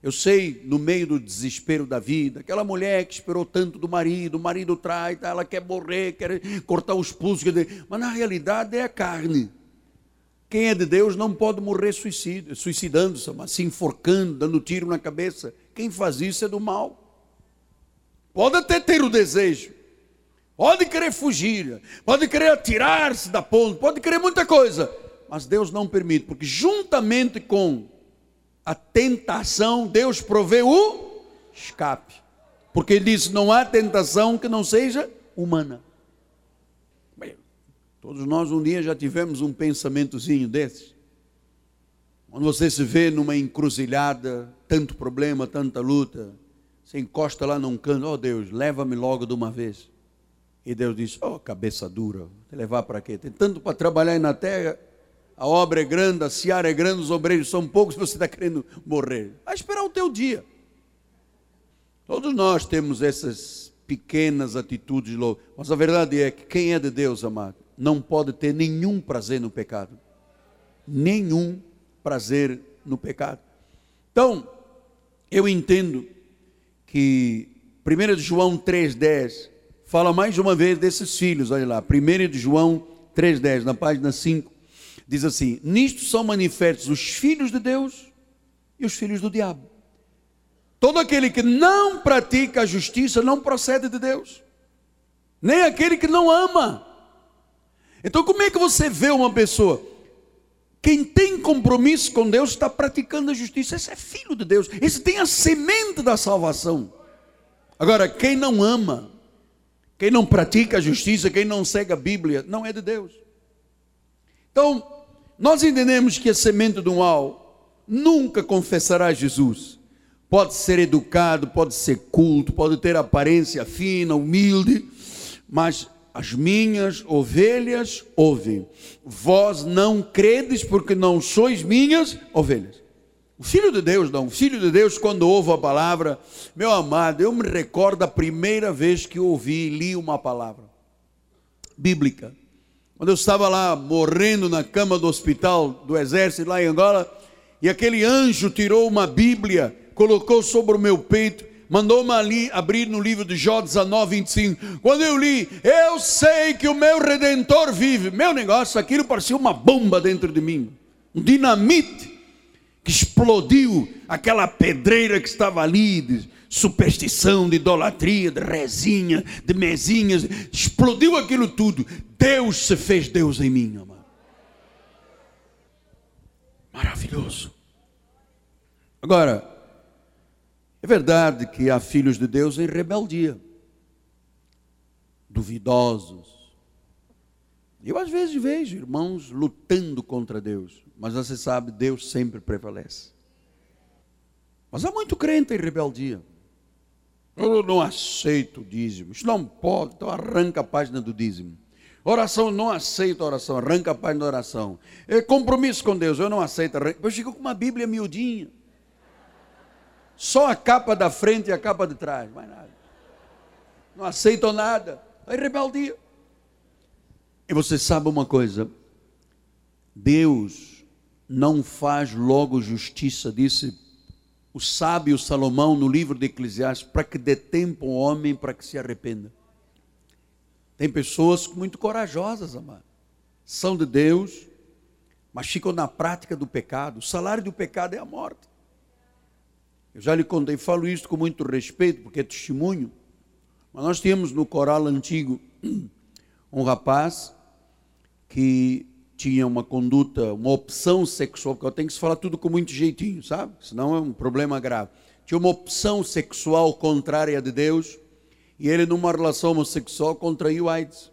Eu sei, no meio do desespero da vida, aquela mulher que esperou tanto do marido, o marido trai, tá, ela quer morrer, quer cortar os pulsos, mas na realidade é a carne. Quem é de Deus não pode morrer suicidando-se, se enforcando, dando tiro na cabeça. Quem faz isso é do mal. Pode até ter o desejo, pode querer fugir, pode querer atirar-se da ponte, pode querer muita coisa, mas Deus não permite, porque juntamente com a tentação, Deus provê o escape. Porque ele disse: não há tentação que não seja humana. Todos nós um dia já tivemos um pensamentozinho desses. Quando você se vê numa encruzilhada, tanto problema, tanta luta, você encosta lá num canto, oh Deus, leva-me logo de uma vez. E Deus diz, oh cabeça dura, te levar para quê? Tem tanto para trabalhar aí na terra, a obra é grande, a seara é grande, os obreiros são poucos, você está querendo morrer. Vai esperar o teu dia. Todos nós temos essas pequenas atitudes loucas, mas a verdade é que quem é de Deus, amado, não pode ter nenhum prazer no pecado. Nenhum prazer no pecado. Então, eu entendo que 1 João 3,10 fala mais uma vez desses filhos, olha lá, 1 João 3,10, na página 5, diz assim: Nisto são manifestos os filhos de Deus e os filhos do diabo. Todo aquele que não pratica a justiça não procede de Deus, nem aquele que não ama então, como é que você vê uma pessoa? Quem tem compromisso com Deus está praticando a justiça. Esse é filho de Deus. Esse tem a semente da salvação. Agora, quem não ama, quem não pratica a justiça, quem não segue a Bíblia, não é de Deus. Então, nós entendemos que a semente do mal nunca confessará Jesus. Pode ser educado, pode ser culto, pode ter aparência fina, humilde, mas as minhas ovelhas ouvem. Vós não credes porque não sois minhas ovelhas. O filho de Deus não. O filho de Deus, quando ouve a palavra, meu amado, eu me recordo a primeira vez que ouvi e li uma palavra bíblica. Quando eu estava lá morrendo na cama do hospital do exército lá em Angola, e aquele anjo tirou uma Bíblia, colocou sobre o meu peito mandou-me ali abrir no livro de Jó 19, 25. Quando eu li, eu sei que o meu redentor vive. Meu negócio, aquilo parecia uma bomba dentro de mim, um dinamite que explodiu aquela pedreira que estava ali, de superstição, de idolatria, de rezinha, de mesinhas, explodiu aquilo tudo. Deus se fez Deus em mim, amado. Maravilhoso. Agora, é verdade que há filhos de Deus em rebeldia, duvidosos, Eu às vezes vejo irmãos lutando contra Deus, mas você sabe, Deus sempre prevalece. Mas há muito crente em rebeldia. Eu não aceito o dízimo. Isso não pode, então arranca a página do dízimo. Oração, não aceito oração, arranca a página da oração. É compromisso com Deus, eu não aceito. Arranca. Eu fico com uma Bíblia miudinha. Só a capa da frente e a capa de trás, mais nada. Não aceitam nada. É rebeldia. E você sabe uma coisa? Deus não faz logo justiça, disse o sábio Salomão no livro de Eclesiastes, para que dê tempo ao homem para que se arrependa. Tem pessoas muito corajosas, amado. São de Deus, mas ficam na prática do pecado. O salário do pecado é a morte. Eu já lhe contei, falo isso com muito respeito, porque é testemunho. Mas nós tínhamos no coral antigo um rapaz que tinha uma conduta, uma opção sexual, porque eu tenho que se falar tudo com muito jeitinho, sabe? Senão é um problema grave. Tinha uma opção sexual contrária de Deus e ele, numa relação homossexual, contraiu AIDS.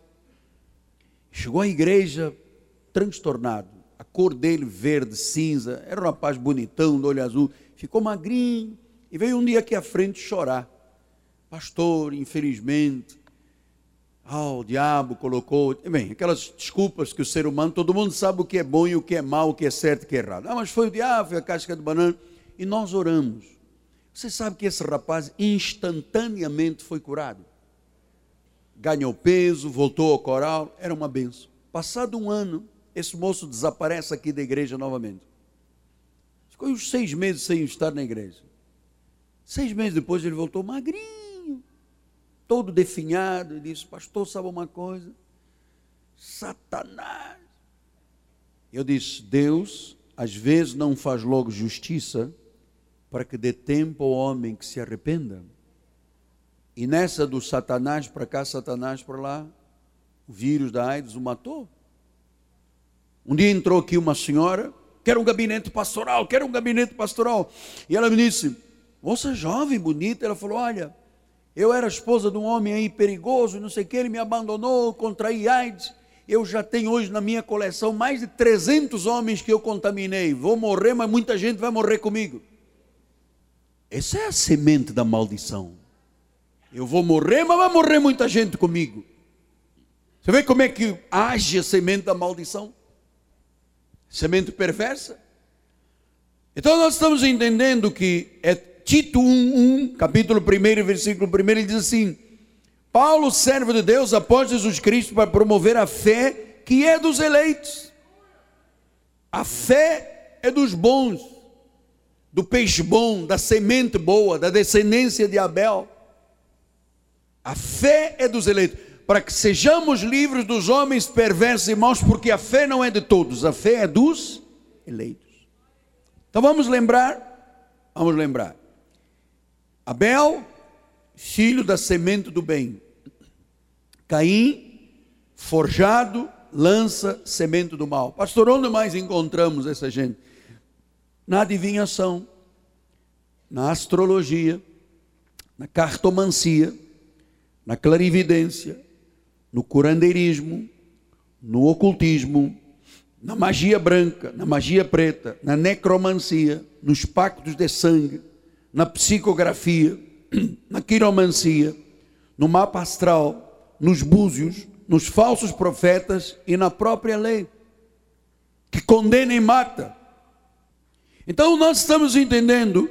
Chegou à igreja transtornado, a cor dele verde, cinza, era um rapaz bonitão, do olho azul, ficou magrinho e veio um dia aqui à frente chorar. Pastor, infelizmente, ah, o diabo colocou. Bem, aquelas desculpas que o ser humano, todo mundo sabe o que é bom e o que é mal, o que é certo e o que é errado. Ah, mas foi o diabo, foi a casca de banana. E nós oramos. Você sabe que esse rapaz instantaneamente foi curado. Ganhou peso, voltou ao coral, era uma benção. Passado um ano, esse moço desaparece aqui da igreja novamente. Ficou uns seis meses sem estar na igreja. Seis meses depois ele voltou magrinho todo definhado, e disse: Pastor, sabe uma coisa? Satanás. Eu disse: Deus, às vezes, não faz logo justiça para que dê tempo ao homem que se arrependa. E nessa do Satanás para cá, Satanás para lá, o vírus da AIDS o matou. Um dia entrou aqui uma senhora, quer um gabinete pastoral, quer um gabinete pastoral. E ela me disse, moça jovem, bonita, ela falou, olha, eu era esposa de um homem aí perigoso, não sei o que, ele me abandonou, contraí AIDS. Eu já tenho hoje na minha coleção mais de 300 homens que eu contaminei. Vou morrer, mas muita gente vai morrer comigo. Essa é a semente da maldição. Eu vou morrer, mas vai morrer muita gente comigo. Você vê como é que age a semente da maldição? Semente perversa. Então nós estamos entendendo que é Tito 1, 1, capítulo 1, versículo 1, ele diz assim: Paulo, servo de Deus, após Jesus Cristo, para promover a fé que é dos eleitos. A fé é dos bons, do peixe bom, da semente boa, da descendência de Abel. A fé é dos eleitos, para que sejamos livres dos homens perversos e maus, porque a fé não é de todos, a fé é dos eleitos. Então vamos lembrar, vamos lembrar. Abel, filho da semente do bem. Caim, forjado, lança semente do mal. Pastor, onde mais encontramos essa gente? Na adivinhação, na astrologia, na cartomancia, na clarividência, no curandeirismo, no ocultismo, na magia branca, na magia preta, na necromancia, nos pactos de sangue, na psicografia, na quiromancia, no mapa astral, nos búzios, nos falsos profetas e na própria lei, que condena e mata. Então nós estamos entendendo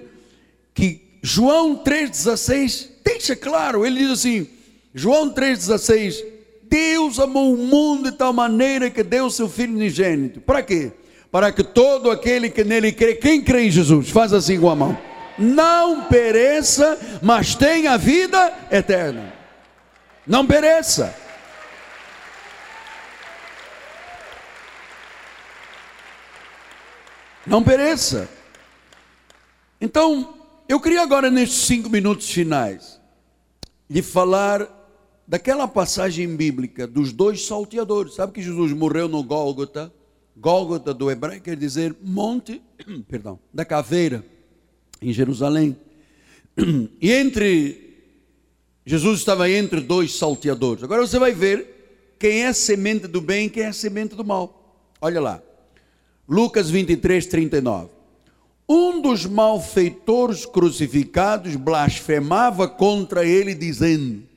que João 3,16 deixa claro, ele diz assim: João 3,16, Deus amou o mundo de tal maneira que deu seu Filho unigênito. Para quê? Para que todo aquele que nele crê, quem crê em Jesus, faz assim com a mão não pereça, mas tenha vida eterna. Não pereça. Não pereça. Então, eu queria agora, nestes cinco minutos finais, lhe falar daquela passagem bíblica dos dois salteadores. Sabe que Jesus morreu no Gólgota? Gólgota do hebraico quer dizer monte, perdão, da caveira em Jerusalém. E entre Jesus estava entre dois salteadores. Agora você vai ver quem é semente do bem e quem é semente do mal. Olha lá, Lucas 23, 39. Um dos malfeitores crucificados blasfemava contra ele, dizendo: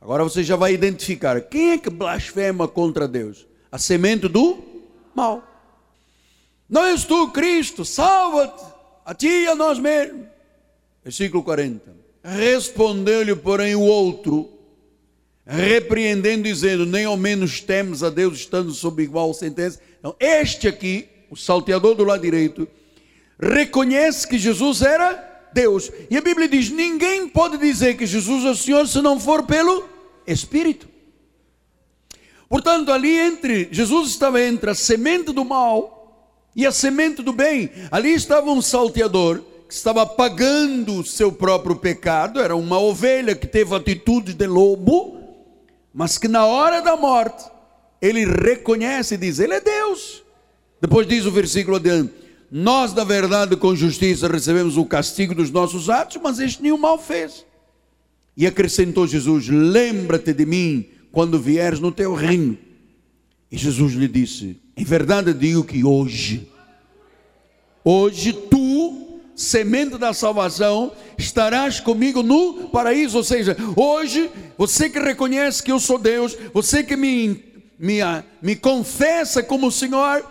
Agora você já vai identificar quem é que blasfema contra Deus? A semente do mal. Não és tu, Cristo, salva-te, a ti e a nós mesmos. Versículo 40. Respondeu-lhe, porém, o outro, repreendendo, dizendo: Nem ao menos temos a Deus estando sob igual sentença. Então, este aqui, o salteador do lado direito, reconhece que Jesus era Deus. E a Bíblia diz: ninguém pode dizer que Jesus é o Senhor se não for pelo Espírito. Portanto, ali entre, Jesus estava entre a semente do mal e a semente do bem. Ali estava um salteador que estava pagando o seu próprio pecado, era uma ovelha que teve atitude de lobo, mas que na hora da morte ele reconhece e diz: Ele é Deus. Depois diz o versículo adiante: Nós, da verdade, com justiça, recebemos o castigo dos nossos atos, mas este nenhum mal fez. E acrescentou Jesus: Lembra-te de mim quando vieres no teu reino. E Jesus lhe disse: Em verdade digo que hoje, hoje tu, semente da salvação, estarás comigo no paraíso. Ou seja, hoje, você que reconhece que eu sou Deus, você que me, me, me confessa como Senhor,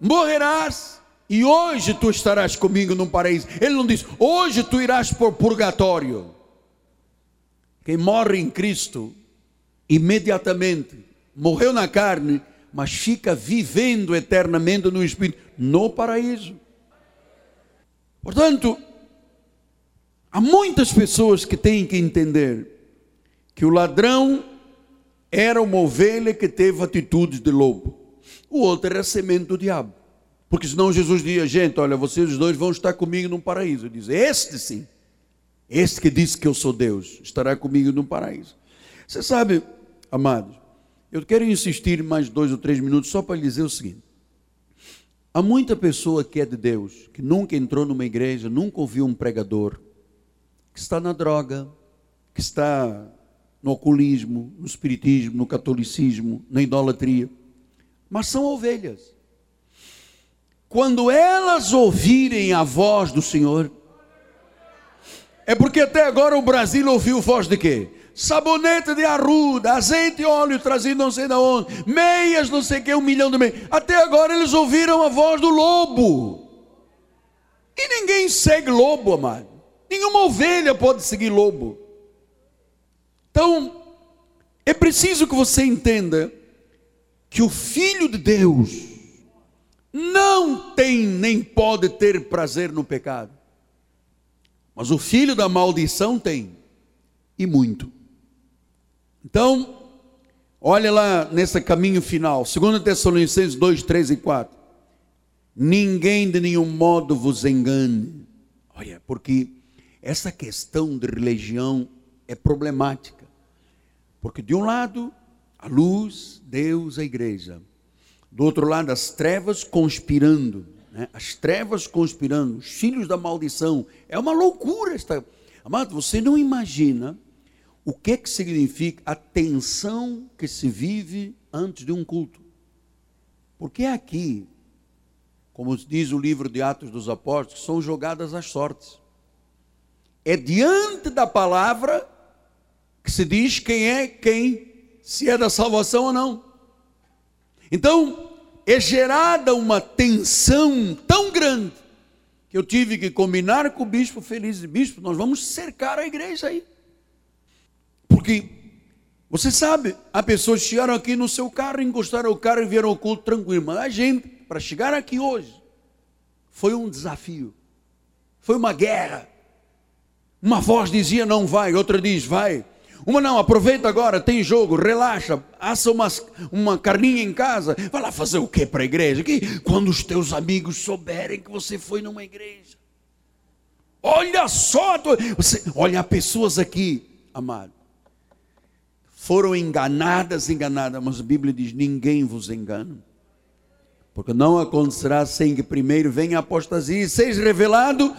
morrerás. E hoje tu estarás comigo no paraíso. Ele não diz, hoje tu irás por purgatório. Quem morre em Cristo, imediatamente, morreu na carne, mas fica vivendo eternamente no Espírito, no paraíso. Portanto, há muitas pessoas que têm que entender que o ladrão era uma ovelha que teve atitudes de lobo, o outro era semente do diabo. Porque senão Jesus dizia, gente, olha, vocês dois vão estar comigo no paraíso. Diz, este sim este que disse que eu sou Deus estará comigo no paraíso. Você sabe, amados, eu quero insistir mais dois ou três minutos só para lhe dizer o seguinte: há muita pessoa que é de Deus, que nunca entrou numa igreja, nunca ouviu um pregador, que está na droga, que está no oculismo, no espiritismo, no catolicismo, na idolatria, mas são ovelhas. Quando elas ouvirem a voz do Senhor, é porque até agora o Brasil ouviu voz de quê? Sabonete de arruda, azeite e óleo trazido não sei de onde, meias não sei que, um milhão de meias. Até agora eles ouviram a voz do lobo. E ninguém segue lobo, amado. Nenhuma ovelha pode seguir lobo. Então, é preciso que você entenda que o Filho de Deus não tem nem pode ter prazer no pecado. Mas o filho da maldição tem, e muito. Então, olha lá nesse caminho final, 2 Tessalonicenses 2, 3 e 4. Ninguém de nenhum modo vos engane. Olha, porque essa questão de religião é problemática. Porque de um lado, a luz, Deus, a igreja. Do outro lado, as trevas conspirando né? as trevas conspirando, os filhos da maldição. É uma loucura esta. Amado, você não imagina o que, que significa a tensão que se vive antes de um culto. Porque aqui, como diz o livro de Atos dos Apóstolos, são jogadas as sortes. É diante da palavra que se diz quem é quem, se é da salvação ou não. Então, é gerada uma tensão tão grande que eu tive que combinar com o bispo feliz, bispo, nós vamos cercar a igreja aí. Porque você sabe, há pessoas chegaram aqui no seu carro, encostaram o carro e vieram ao culto tranquilo, mas a gente, para chegar aqui hoje, foi um desafio, foi uma guerra. Uma voz dizia não vai, outra diz vai. Uma não, aproveita agora, tem jogo, relaxa, assa uma, uma carninha em casa. Vai lá fazer o que para a igreja? Que, quando os teus amigos souberem que você foi numa igreja. Olha só, você, olha, pessoas aqui, amado, foram enganadas, enganadas, mas a Bíblia diz: ninguém vos engana. Porque não acontecerá sem que primeiro venha a apostasia e seja revelado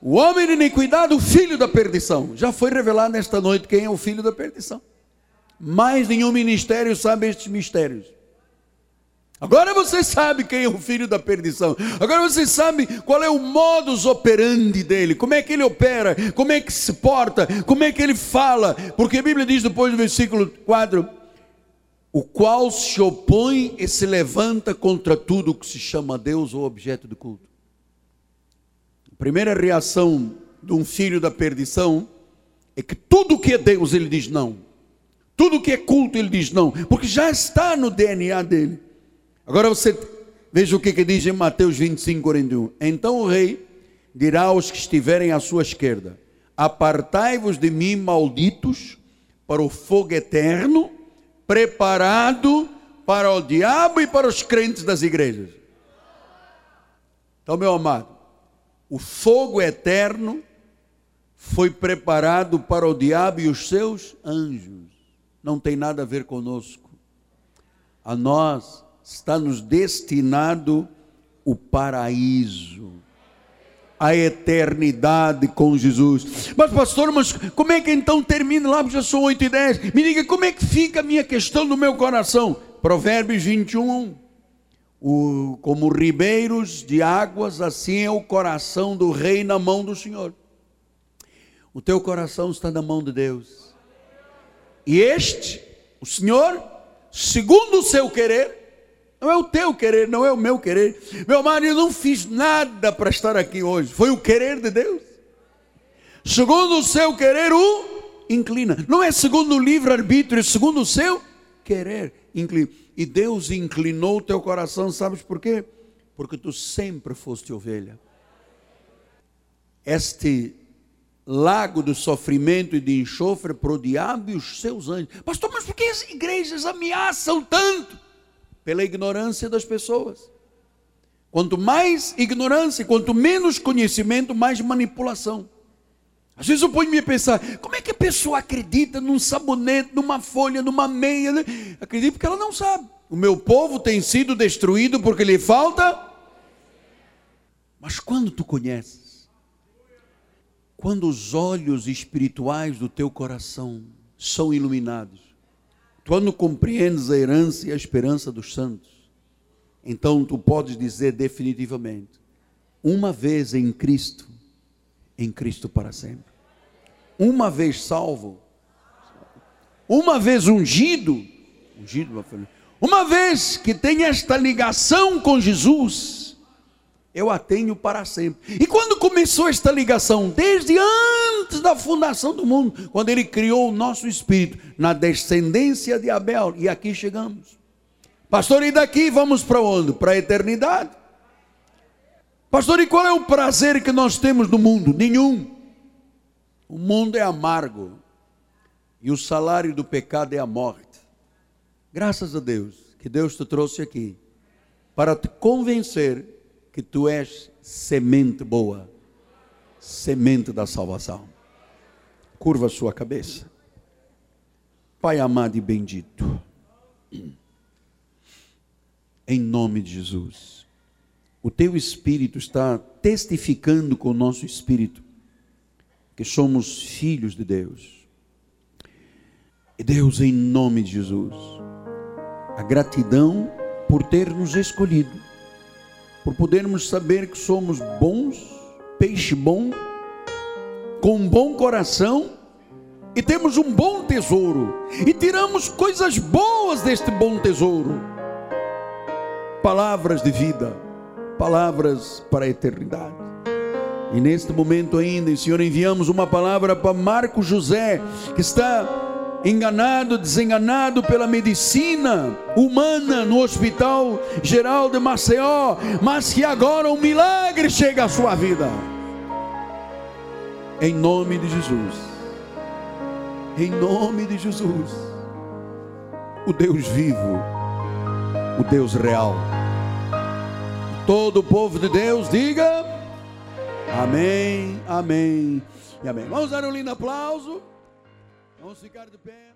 o homem de iniquidade, o filho da perdição. Já foi revelado nesta noite quem é o filho da perdição. mais nenhum ministério sabe estes mistérios. Agora você sabe quem é o filho da perdição. Agora você sabe qual é o modus operandi dele, como é que ele opera, como é que se porta, como é que ele fala. Porque a Bíblia diz depois do versículo 4: o qual se opõe e se levanta contra tudo que se chama Deus ou objeto de culto. Primeira reação de um filho da perdição é que tudo que é Deus ele diz não. Tudo que é culto ele diz não, porque já está no DNA dele. Agora você veja o que, que diz em Mateus 25, 41. Então o rei dirá aos que estiverem à sua esquerda: Apartai-vos de mim, malditos, para o fogo eterno, preparado para o diabo e para os crentes das igrejas. Então, meu amado, o fogo eterno foi preparado para o diabo e os seus anjos. Não tem nada a ver conosco. A nós está nos destinado o paraíso, a eternidade com Jesus. Mas, pastor, mas como é que então termina lá? Já são 8 e 10. Me diga, como é que fica a minha questão no meu coração? Provérbios 21. O, como ribeiros de águas, assim é o coração do rei na mão do Senhor. O teu coração está na mão de Deus. E este, o Senhor, segundo o seu querer, não é o teu querer, não é o meu querer. Meu marido, não fiz nada para estar aqui hoje. Foi o querer de Deus. Segundo o seu querer, o inclina. Não é segundo o livre-arbítrio, é segundo o seu querer. E Deus inclinou o teu coração, sabes por quê? Porque tu sempre foste ovelha. Este lago do sofrimento e de enxofre para o diabo e os seus anjos. Pastor, mas por que as igrejas ameaçam tanto? pela ignorância das pessoas. Quanto mais ignorância, quanto menos conhecimento, mais manipulação. Às vezes eu ponho-me a pensar, como é que a pessoa acredita num sabonete, numa folha, numa meia? Né? Acredita porque ela não sabe. O meu povo tem sido destruído porque lhe falta. Mas quando tu conheces, quando os olhos espirituais do teu coração são iluminados, quando compreendes a herança e a esperança dos santos, então tu podes dizer definitivamente: uma vez em Cristo, em Cristo para sempre. Uma vez salvo, uma vez ungido, ungido, uma vez que tem esta ligação com Jesus, eu a tenho para sempre. E quando começou esta ligação? Desde antes da fundação do mundo, quando ele criou o nosso espírito na descendência de Abel, e aqui chegamos. Pastor, e daqui vamos para onde? Para a eternidade. Pastor, e qual é o prazer que nós temos no mundo? Nenhum. O mundo é amargo. E o salário do pecado é a morte. Graças a Deus que Deus te trouxe aqui para te convencer que tu és semente boa, semente da salvação. Curva a sua cabeça. Pai amado e bendito, em nome de Jesus, o teu Espírito está testificando com o nosso Espírito que somos filhos de Deus. E Deus, em nome de Jesus, a gratidão por ter nos escolhido por podermos saber que somos bons, peixe bom, com um bom coração e temos um bom tesouro e tiramos coisas boas deste bom tesouro. Palavras de vida, palavras para a eternidade. E neste momento ainda, Senhor, enviamos uma palavra para Marco José, que está enganado, desenganado pela medicina humana no Hospital Geral de Maceió, mas que agora um milagre chega à sua vida. Em nome de Jesus. Em nome de Jesus. O Deus vivo, o Deus real. Todo o povo de Deus diga: Amém, amém e amém. Vamos dar um lindo aplauso. Vamos ficar de pé.